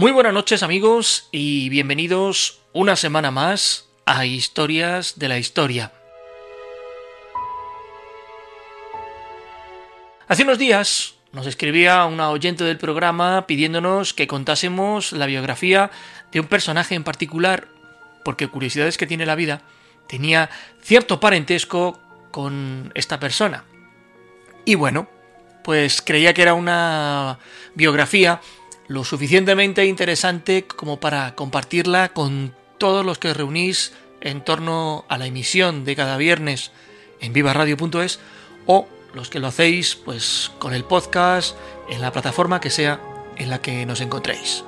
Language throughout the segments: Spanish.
Muy buenas noches amigos y bienvenidos una semana más a Historias de la Historia. Hace unos días nos escribía una oyente del programa pidiéndonos que contásemos la biografía de un personaje en particular, porque curiosidades que tiene la vida, tenía cierto parentesco con esta persona. Y bueno, pues creía que era una biografía lo suficientemente interesante como para compartirla con todos los que reunís en torno a la emisión de cada viernes en vivaradio.es o los que lo hacéis pues con el podcast en la plataforma que sea en la que nos encontréis.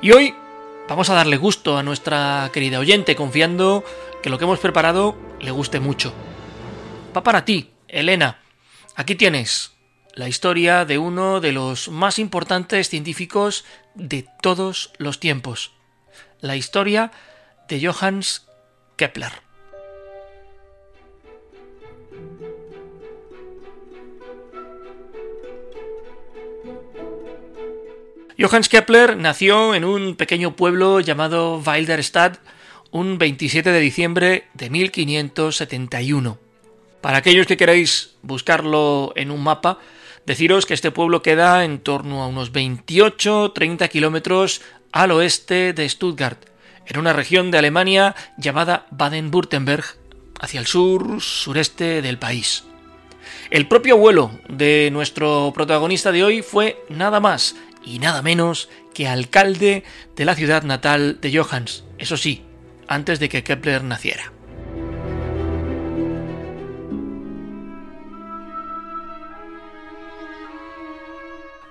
Y hoy vamos a darle gusto a nuestra querida oyente confiando que lo que hemos preparado le guste mucho. Va para ti, Elena. Aquí tienes la historia de uno de los más importantes científicos de todos los tiempos. La historia de Johannes Kepler. Johannes Kepler nació en un pequeño pueblo llamado Wilderstadt un 27 de diciembre de 1571. Para aquellos que queráis buscarlo en un mapa, deciros que este pueblo queda en torno a unos 28-30 kilómetros al oeste de Stuttgart, en una región de Alemania llamada Baden-Württemberg, hacia el sur sureste del país. El propio abuelo de nuestro protagonista de hoy fue nada más y nada menos que alcalde de la ciudad natal de Johannes, eso sí, antes de que Kepler naciera.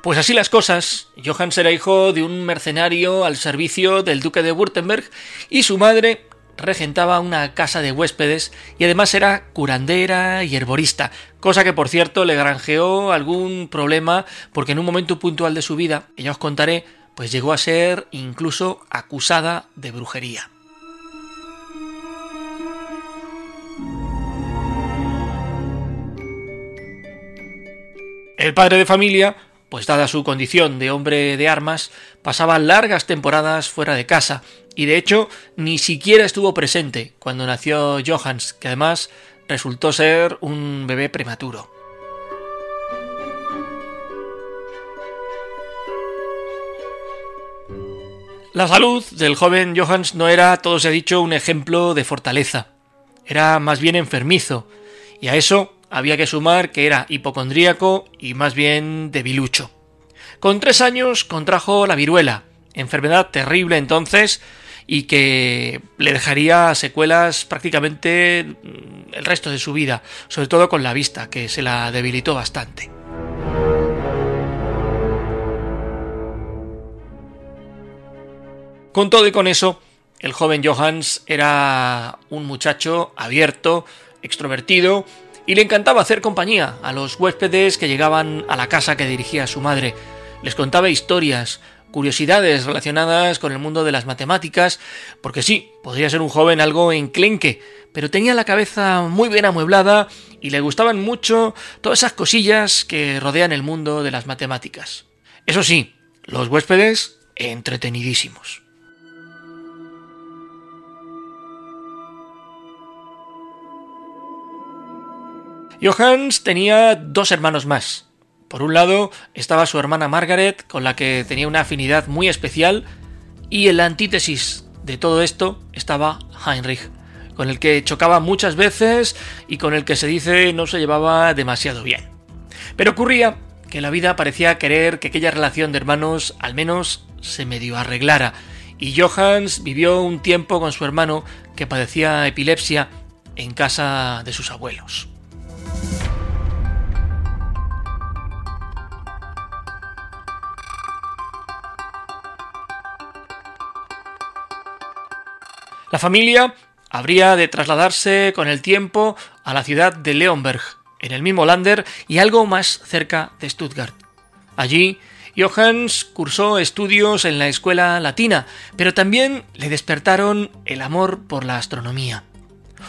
Pues así las cosas, Johannes era hijo de un mercenario al servicio del duque de Württemberg y su madre regentaba una casa de huéspedes y además era curandera y herborista, cosa que por cierto le granjeó algún problema porque en un momento puntual de su vida, que ya os contaré, pues llegó a ser incluso acusada de brujería. El padre de familia, pues dada su condición de hombre de armas, pasaba largas temporadas fuera de casa, y de hecho ni siquiera estuvo presente cuando nació Johannes, que además resultó ser un bebé prematuro. La salud del joven Johannes no era, todo se ha dicho, un ejemplo de fortaleza. Era más bien enfermizo, y a eso había que sumar que era hipocondríaco y más bien debilucho. Con tres años contrajo la viruela, enfermedad terrible entonces y que le dejaría secuelas prácticamente mm, el resto de su vida, sobre todo con la vista, que se la debilitó bastante. Con todo y con eso, el joven Johannes era un muchacho abierto, extrovertido y le encantaba hacer compañía a los huéspedes que llegaban a la casa que dirigía su madre. Les contaba historias, curiosidades relacionadas con el mundo de las matemáticas, porque sí, podría ser un joven algo enclenque, pero tenía la cabeza muy bien amueblada y le gustaban mucho todas esas cosillas que rodean el mundo de las matemáticas. Eso sí, los huéspedes entretenidísimos. Johannes tenía dos hermanos más. Por un lado estaba su hermana Margaret, con la que tenía una afinidad muy especial, y en la antítesis de todo esto estaba Heinrich, con el que chocaba muchas veces y con el que se dice no se llevaba demasiado bien. Pero ocurría que la vida parecía querer que aquella relación de hermanos al menos se medio arreglara, y Johannes vivió un tiempo con su hermano que padecía epilepsia en casa de sus abuelos. La familia habría de trasladarse con el tiempo a la ciudad de Leonberg, en el mismo Lander y algo más cerca de Stuttgart. Allí, Johannes cursó estudios en la escuela latina, pero también le despertaron el amor por la astronomía.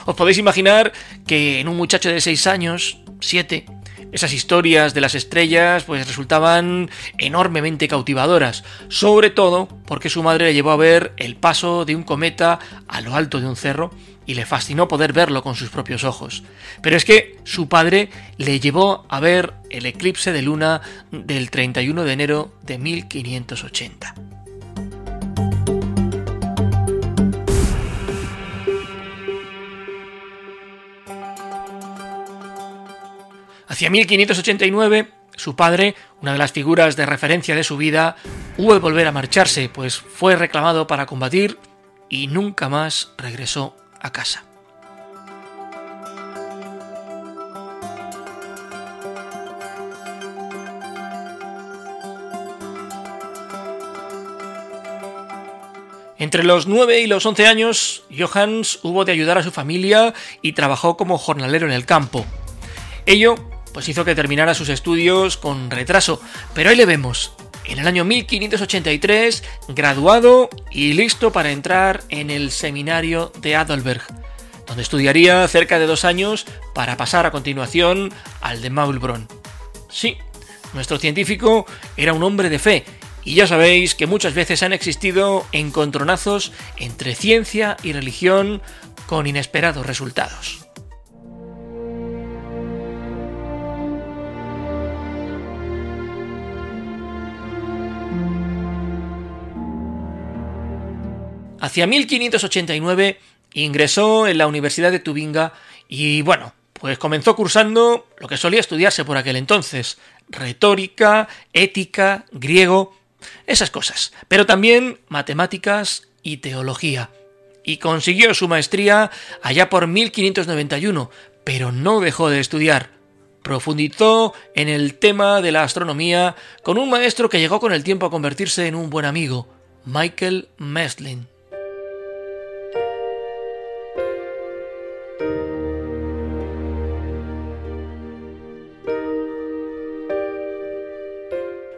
Os podéis imaginar que en un muchacho de seis años, siete, esas historias de las estrellas pues resultaban enormemente cautivadoras, sobre todo porque su madre le llevó a ver el paso de un cometa a lo alto de un cerro y le fascinó poder verlo con sus propios ojos. Pero es que su padre le llevó a ver el eclipse de luna del 31 de enero de 1580. Hacia 1589, su padre, una de las figuras de referencia de su vida, hubo de volver a marcharse, pues fue reclamado para combatir y nunca más regresó a casa. Entre los 9 y los 11 años, Johannes hubo de ayudar a su familia y trabajó como jornalero en el campo. Ello pues hizo que terminara sus estudios con retraso, pero ahí le vemos, en el año 1583, graduado y listo para entrar en el seminario de Adalberg, donde estudiaría cerca de dos años para pasar a continuación al de Maulbronn. Sí, nuestro científico era un hombre de fe, y ya sabéis que muchas veces han existido encontronazos entre ciencia y religión con inesperados resultados. Hacia 1589 ingresó en la Universidad de Tubinga y bueno, pues comenzó cursando lo que solía estudiarse por aquel entonces, retórica, ética, griego, esas cosas, pero también matemáticas y teología. Y consiguió su maestría allá por 1591, pero no dejó de estudiar. Profundizó en el tema de la astronomía con un maestro que llegó con el tiempo a convertirse en un buen amigo, Michael Meslin.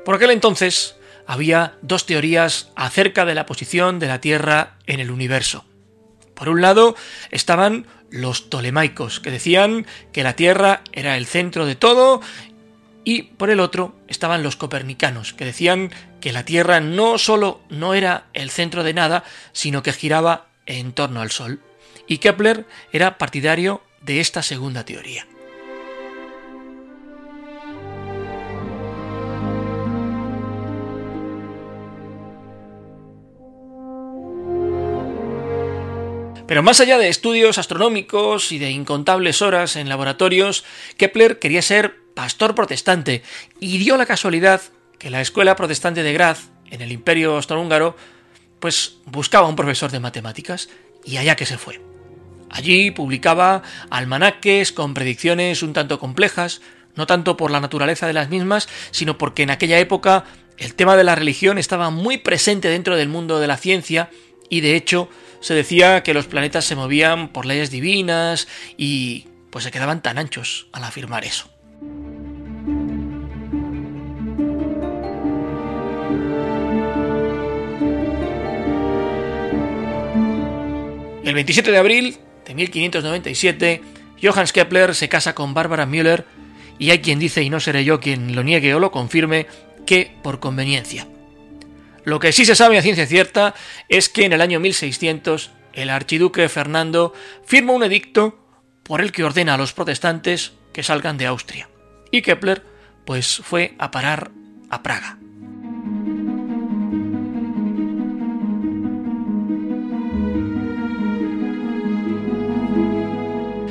Por aquel entonces había dos teorías acerca de la posición de la Tierra en el universo. Por un lado estaban los tolemaicos, que decían que la Tierra era el centro de todo, y por el otro estaban los copernicanos, que decían que la Tierra no solo no era el centro de nada, sino que giraba en torno al Sol. Y Kepler era partidario de esta segunda teoría. Pero más allá de estudios astronómicos y de incontables horas en laboratorios, Kepler quería ser pastor protestante y dio la casualidad que la escuela protestante de Graz, en el Imperio Austrohúngaro, pues buscaba un profesor de matemáticas y allá que se fue. Allí publicaba almanaques con predicciones un tanto complejas, no tanto por la naturaleza de las mismas, sino porque en aquella época el tema de la religión estaba muy presente dentro del mundo de la ciencia y de hecho se decía que los planetas se movían por leyes divinas y pues se quedaban tan anchos al afirmar eso. El 27 de abril de 1597, Johannes Kepler se casa con Barbara Müller y hay quien dice, y no seré yo quien lo niegue o lo confirme, que por conveniencia. Lo que sí se sabe a ciencia cierta es que en el año 1600 el archiduque Fernando firma un edicto por el que ordena a los protestantes que salgan de Austria. Y Kepler pues fue a parar a Praga.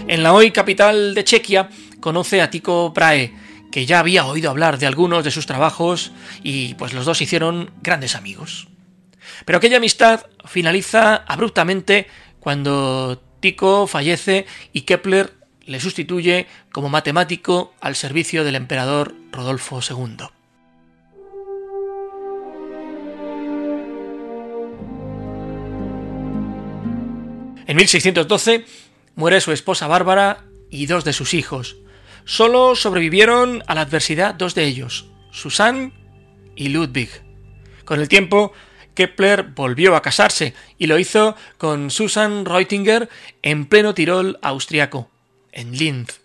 En la hoy capital de Chequia conoce a Tycho Brahe, que ya había oído hablar de algunos de sus trabajos y pues los dos hicieron grandes amigos. Pero aquella amistad finaliza abruptamente cuando Tycho fallece y Kepler le sustituye como matemático al servicio del emperador Rodolfo II. En 1612 muere su esposa Bárbara y dos de sus hijos. Solo sobrevivieron a la adversidad dos de ellos, Susanne y Ludwig. Con el tiempo, Kepler volvió a casarse y lo hizo con Susan Reutinger en pleno Tirol austriaco, en Linz.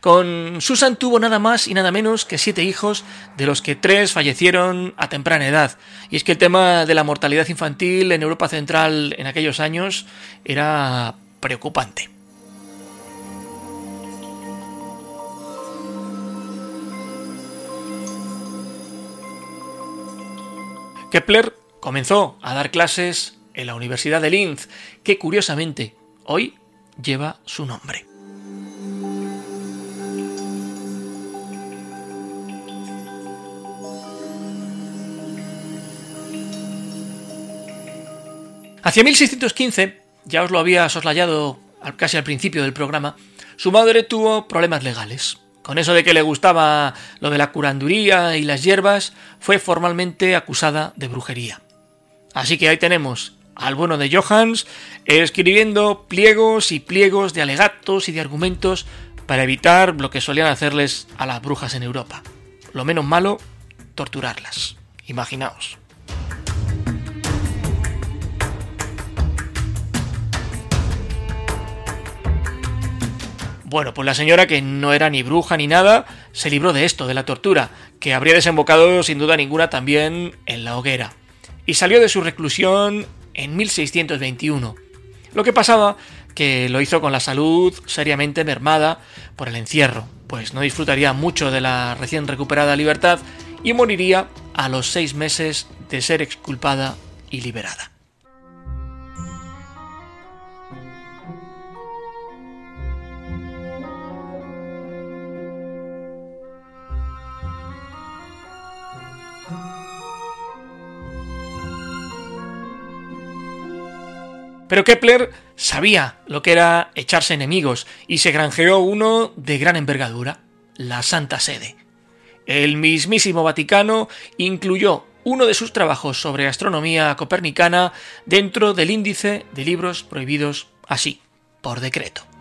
Con Susan tuvo nada más y nada menos que siete hijos, de los que tres fallecieron a temprana edad. Y es que el tema de la mortalidad infantil en Europa Central en aquellos años era preocupante. Kepler comenzó a dar clases en la Universidad de Linz, que curiosamente hoy lleva su nombre. Hacia 1615, ya os lo había soslayado casi al principio del programa, su madre tuvo problemas legales. Con eso de que le gustaba lo de la curanduría y las hierbas, fue formalmente acusada de brujería. Así que ahí tenemos al bueno de Johans escribiendo pliegos y pliegos de alegatos y de argumentos para evitar lo que solían hacerles a las brujas en Europa. Lo menos malo, torturarlas. Imaginaos. Bueno, pues la señora, que no era ni bruja ni nada, se libró de esto, de la tortura, que habría desembocado sin duda ninguna también en la hoguera. Y salió de su reclusión en 1621. Lo que pasaba que lo hizo con la salud seriamente mermada por el encierro, pues no disfrutaría mucho de la recién recuperada libertad y moriría a los seis meses de ser exculpada y liberada. Pero Kepler sabía lo que era echarse enemigos y se granjeó uno de gran envergadura, la Santa Sede. El mismísimo Vaticano incluyó uno de sus trabajos sobre astronomía copernicana dentro del índice de libros prohibidos así, por decreto.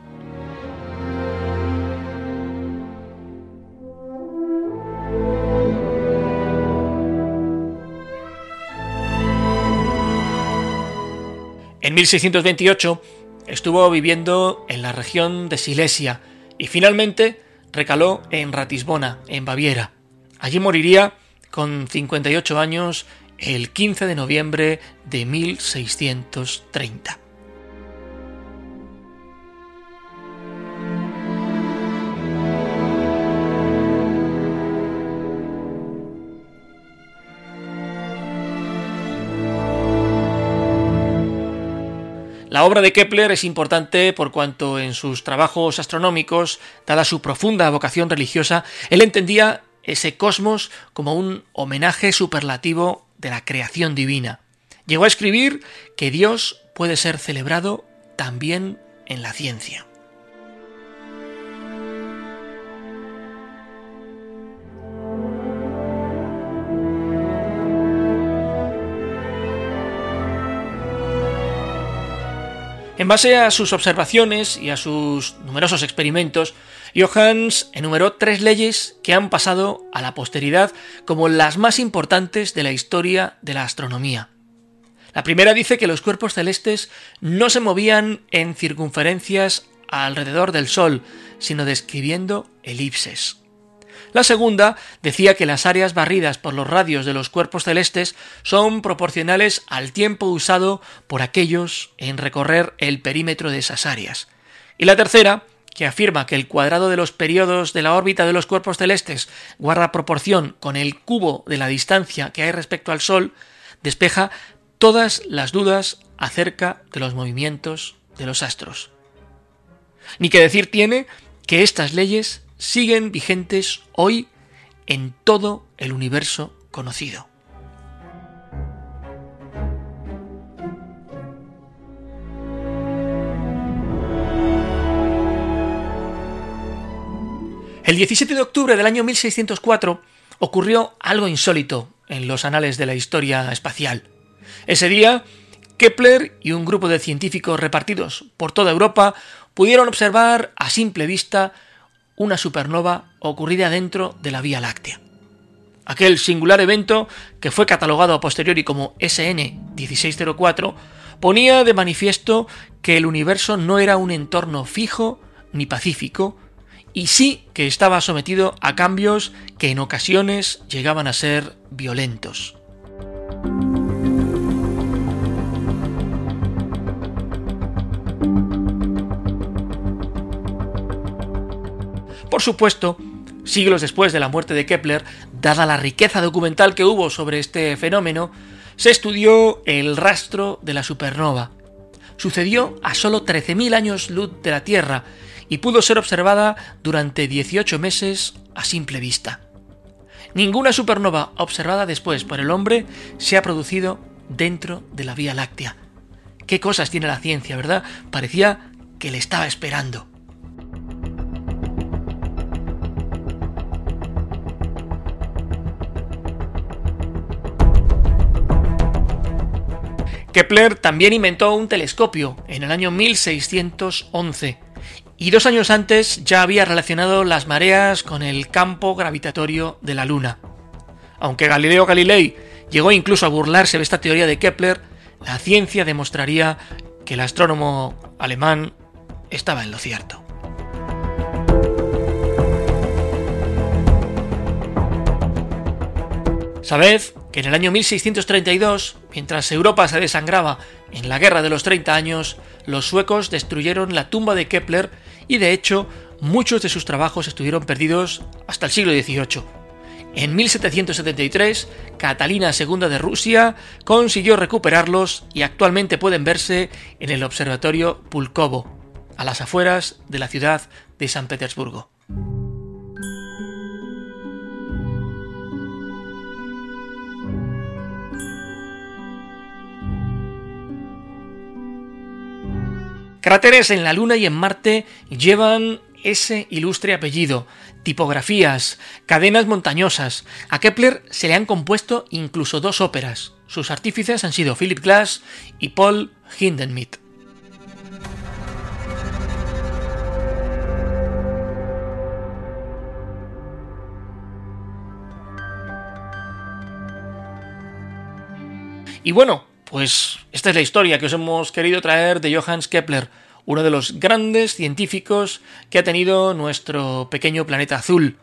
En 1628 estuvo viviendo en la región de Silesia y finalmente recaló en Ratisbona, en Baviera. Allí moriría con 58 años el 15 de noviembre de 1630. La obra de Kepler es importante por cuanto en sus trabajos astronómicos, dada su profunda vocación religiosa, él entendía ese cosmos como un homenaje superlativo de la creación divina. Llegó a escribir que Dios puede ser celebrado también en la ciencia. En base a sus observaciones y a sus numerosos experimentos, Johannes enumeró tres leyes que han pasado a la posteridad como las más importantes de la historia de la astronomía. La primera dice que los cuerpos celestes no se movían en circunferencias alrededor del Sol, sino describiendo elipses. La segunda decía que las áreas barridas por los radios de los cuerpos celestes son proporcionales al tiempo usado por aquellos en recorrer el perímetro de esas áreas. Y la tercera, que afirma que el cuadrado de los periodos de la órbita de los cuerpos celestes guarda proporción con el cubo de la distancia que hay respecto al Sol, despeja todas las dudas acerca de los movimientos de los astros. Ni que decir tiene que estas leyes siguen vigentes hoy en todo el universo conocido. El 17 de octubre del año 1604 ocurrió algo insólito en los anales de la historia espacial. Ese día, Kepler y un grupo de científicos repartidos por toda Europa pudieron observar a simple vista una supernova ocurrida dentro de la Vía Láctea. Aquel singular evento, que fue catalogado a posteriori como SN 1604, ponía de manifiesto que el universo no era un entorno fijo ni pacífico, y sí que estaba sometido a cambios que en ocasiones llegaban a ser violentos. Por supuesto, siglos después de la muerte de Kepler, dada la riqueza documental que hubo sobre este fenómeno, se estudió el rastro de la supernova. Sucedió a solo 13.000 años luz de la Tierra y pudo ser observada durante 18 meses a simple vista. Ninguna supernova observada después por el hombre se ha producido dentro de la Vía Láctea. Qué cosas tiene la ciencia, ¿verdad? Parecía que le estaba esperando. Kepler también inventó un telescopio en el año 1611 y dos años antes ya había relacionado las mareas con el campo gravitatorio de la Luna. Aunque Galileo Galilei llegó incluso a burlarse de esta teoría de Kepler, la ciencia demostraría que el astrónomo alemán estaba en lo cierto. Sabed que en el año 1632, mientras Europa se desangraba en la Guerra de los Treinta Años, los suecos destruyeron la tumba de Kepler y de hecho muchos de sus trabajos estuvieron perdidos hasta el siglo XVIII. En 1773, Catalina II de Rusia consiguió recuperarlos y actualmente pueden verse en el Observatorio Pulkovo, a las afueras de la ciudad de San Petersburgo. Cráteres en la Luna y en Marte llevan ese ilustre apellido, tipografías, cadenas montañosas. A Kepler se le han compuesto incluso dos óperas. Sus artífices han sido Philip Glass y Paul Hindemith. Y bueno, pues esta es la historia que os hemos querido traer de Johannes Kepler, uno de los grandes científicos que ha tenido nuestro pequeño planeta azul.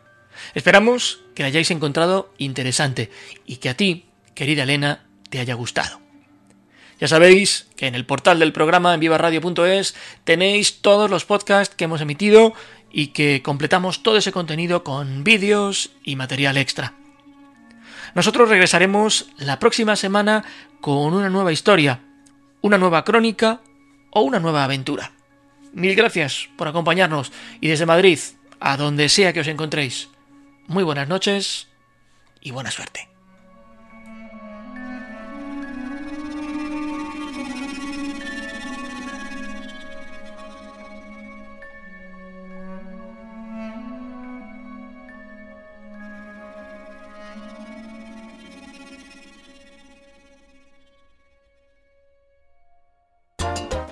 Esperamos que la hayáis encontrado interesante y que a ti, querida Elena, te haya gustado. Ya sabéis que en el portal del programa en vivaradio.es tenéis todos los podcasts que hemos emitido y que completamos todo ese contenido con vídeos y material extra. Nosotros regresaremos la próxima semana con una nueva historia, una nueva crónica o una nueva aventura. Mil gracias por acompañarnos y desde Madrid, a donde sea que os encontréis, muy buenas noches y buena suerte.